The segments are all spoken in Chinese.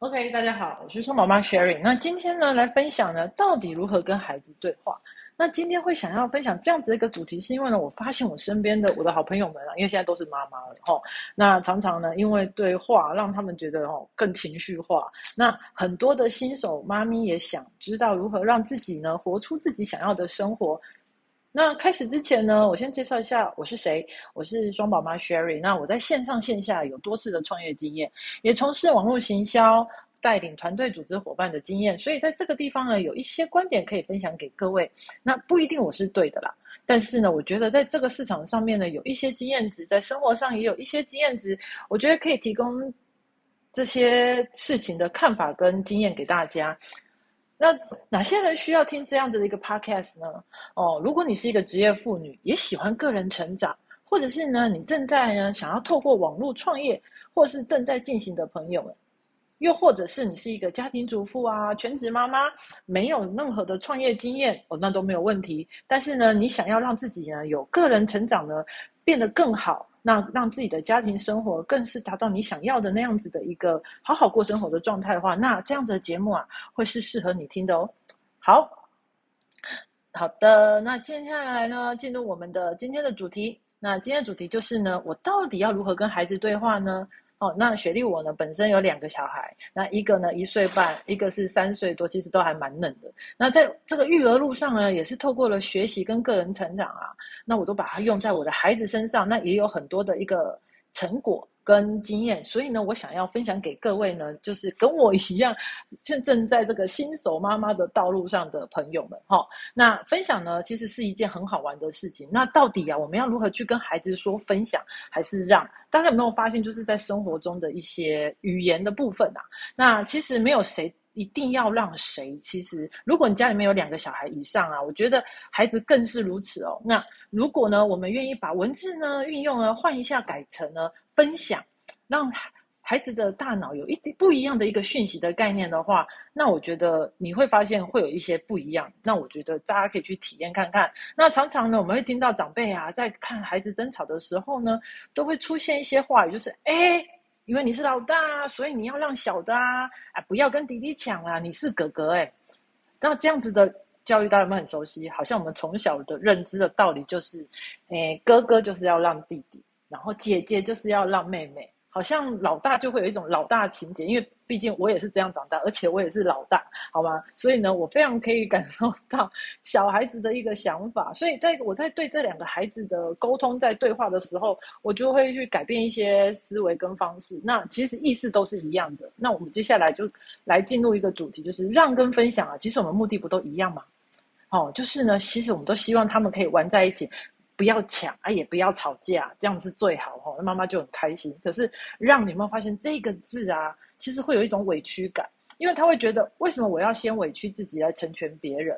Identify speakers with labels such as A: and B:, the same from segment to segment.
A: OK，大家好，我是双宝妈 Sherry。那今天呢，来分享呢，到底如何跟孩子对话？那今天会想要分享这样子的一个主题，是因为呢，我发现我身边的我的好朋友们啊，因为现在都是妈妈了哈，那常常呢，因为对话让他们觉得哦更情绪化。那很多的新手妈咪也想知道如何让自己呢活出自己想要的生活。那开始之前呢，我先介绍一下我是谁。我是双宝妈 Sherry。那我在线上线下有多次的创业经验，也从事网络行销、带领团队组织伙伴的经验，所以在这个地方呢，有一些观点可以分享给各位。那不一定我是对的啦，但是呢，我觉得在这个市场上面呢，有一些经验值，在生活上也有一些经验值，我觉得可以提供这些事情的看法跟经验给大家。那哪些人需要听这样子的一个 podcast 呢？哦，如果你是一个职业妇女，也喜欢个人成长，或者是呢，你正在呢想要透过网络创业，或是正在进行的朋友们，又或者是你是一个家庭主妇啊，全职妈妈，没有任何的创业经验，哦，那都没有问题。但是呢，你想要让自己呢有个人成长呢变得更好。那让自己的家庭生活更是达到你想要的那样子的一个好好过生活的状态的话，那这样子的节目啊，会是适合你听的哦。好，好的，那接下来呢，进入我们的今天的主题。那今天的主题就是呢，我到底要如何跟孩子对话呢？哦，那雪莉我呢，本身有两个小孩，那一个呢一岁半，一个是三岁多，其实都还蛮嫩的。那在这个育儿路上呢，也是透过了学习跟个人成长啊，那我都把它用在我的孩子身上，那也有很多的一个成果。跟经验，所以呢，我想要分享给各位呢，就是跟我一样，正正在这个新手妈妈的道路上的朋友们，哈。那分享呢，其实是一件很好玩的事情。那到底啊，我们要如何去跟孩子说分享，还是让大家有没有发现，就是在生活中的一些语言的部分啊？那其实没有谁。一定要让谁？其实，如果你家里面有两个小孩以上啊，我觉得孩子更是如此哦。那如果呢，我们愿意把文字呢运用呢换一下，改成呢分享，让孩子的大脑有一点不一样的一个讯息的概念的话，那我觉得你会发现会有一些不一样。那我觉得大家可以去体验看看。那常常呢，我们会听到长辈啊，在看孩子争吵的时候呢，都会出现一些话语，就是哎。因为你是老大，所以你要让小的啊，啊，不要跟弟弟抢啊！你是哥哥哎，那这样子的教育，大家有没有很熟悉？好像我们从小的认知的道理就是，诶，哥哥就是要让弟弟，然后姐姐就是要让妹妹。好像老大就会有一种老大情节，因为毕竟我也是这样长大，而且我也是老大，好吗？所以呢，我非常可以感受到小孩子的一个想法。所以在我在对这两个孩子的沟通、在对话的时候，我就会去改变一些思维跟方式。那其实意思都是一样的。那我们接下来就来进入一个主题，就是让跟分享啊。其实我们目的不都一样吗？哦，就是呢，其实我们都希望他们可以玩在一起。不要抢啊，也不要吵架，这样是最好哈。那妈妈就很开心。可是让你们发现这个字啊，其实会有一种委屈感，因为他会觉得为什么我要先委屈自己来成全别人？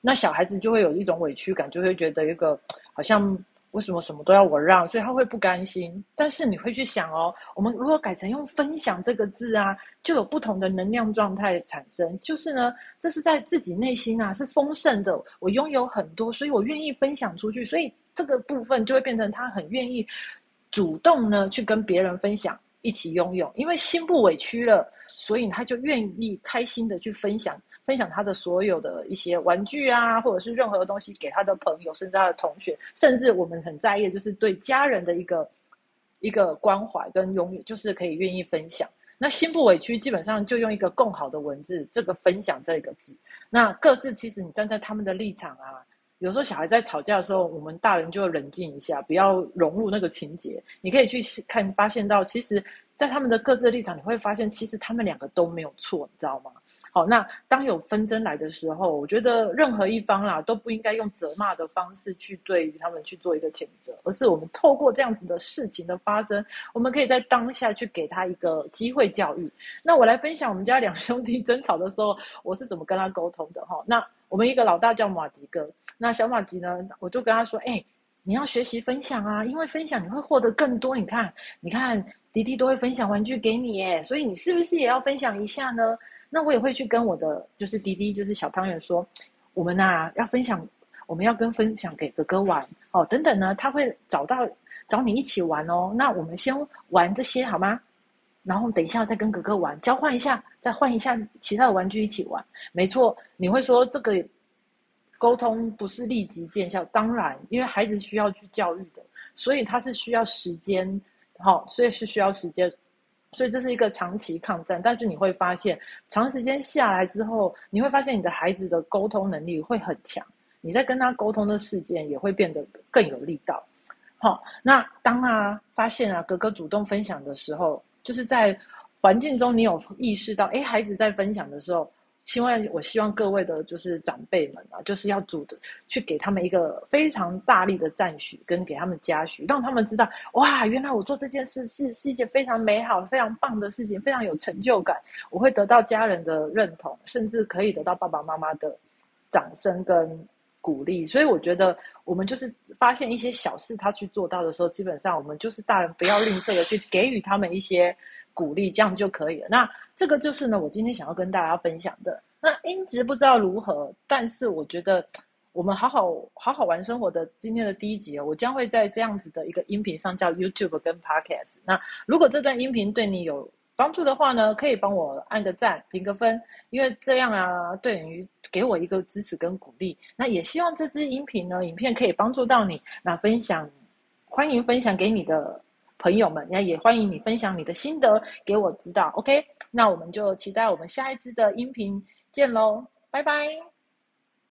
A: 那小孩子就会有一种委屈感，就会觉得一个好像。为什么什么都要我让？所以他会不甘心。但是你会去想哦，我们如果改成用“分享”这个字啊，就有不同的能量状态产生。就是呢，这是在自己内心啊是丰盛的，我拥有很多，所以我愿意分享出去。所以这个部分就会变成他很愿意主动呢去跟别人分享，一起拥有。因为心不委屈了，所以他就愿意开心的去分享。分享他的所有的一些玩具啊，或者是任何的东西给他的朋友，甚至他的同学，甚至我们很在意的，就是对家人的一个一个关怀跟拥有，就是可以愿意分享。那心不委屈，基本上就用一个更好的文字，这个分享这个字。那各自其实你站在他们的立场啊，有时候小孩在吵架的时候，我们大人就冷静一下，不要融入那个情节。你可以去看，发现到其实。在他们的各自的立场，你会发现其实他们两个都没有错，你知道吗？好，那当有纷争来的时候，我觉得任何一方啦都不应该用责骂的方式去对于他们去做一个谴责，而是我们透过这样子的事情的发生，我们可以在当下去给他一个机会教育。那我来分享我们家两兄弟争吵的时候，我是怎么跟他沟通的哈。那我们一个老大叫马吉哥，那小马吉呢，我就跟他说，哎，你要学习分享啊，因为分享你会获得更多。你看，你看。弟弟都会分享玩具给你耶，所以你是不是也要分享一下呢？那我也会去跟我的就是弟弟，就是小汤圆说，我们呐要分享，我们要跟分享给哥哥玩哦，等等呢，他会找到找你一起玩哦。那我们先玩这些好吗？然后等一下再跟哥哥玩，交换一下，再换一下其他的玩具一起玩。没错，你会说这个沟通不是立即见效，当然，因为孩子需要去教育的，所以他是需要时间，好，所以是需要时间，所以这是一个长期抗战。但是你会发现，长时间下来之后，你会发现你的孩子的沟通能力会很强，你在跟他沟通的事件也会变得更有力道。好，那当啊发现啊哥哥主动分享的时候。就是在环境中，你有意识到，哎，孩子在分享的时候，希望我希望各位的，就是长辈们啊，就是要主的去给他们一个非常大力的赞许，跟给他们嘉许，让他们知道，哇，原来我做这件事是是一件非常美好、非常棒的事情，非常有成就感，我会得到家人的认同，甚至可以得到爸爸妈妈的掌声跟鼓励。所以我觉得，我们就是发现一些小事，他去做到的时候，基本上我们就是大人不要吝啬的去给予他们一些。鼓励这样就可以了。那这个就是呢，我今天想要跟大家分享的。那音质不知道如何，但是我觉得我们好好好好玩生活的今天的第一集哦，我将会在这样子的一个音频上叫 YouTube 跟 Podcast。那如果这段音频对你有帮助的话呢，可以帮我按个赞、评个分，因为这样啊，对于给我一个支持跟鼓励。那也希望这支音频呢，影片可以帮助到你。那分享，欢迎分享给你的。朋友们，那也欢迎你分享你的心得给我知道。OK，那我们就期待我们下一次的音频见喽，拜拜。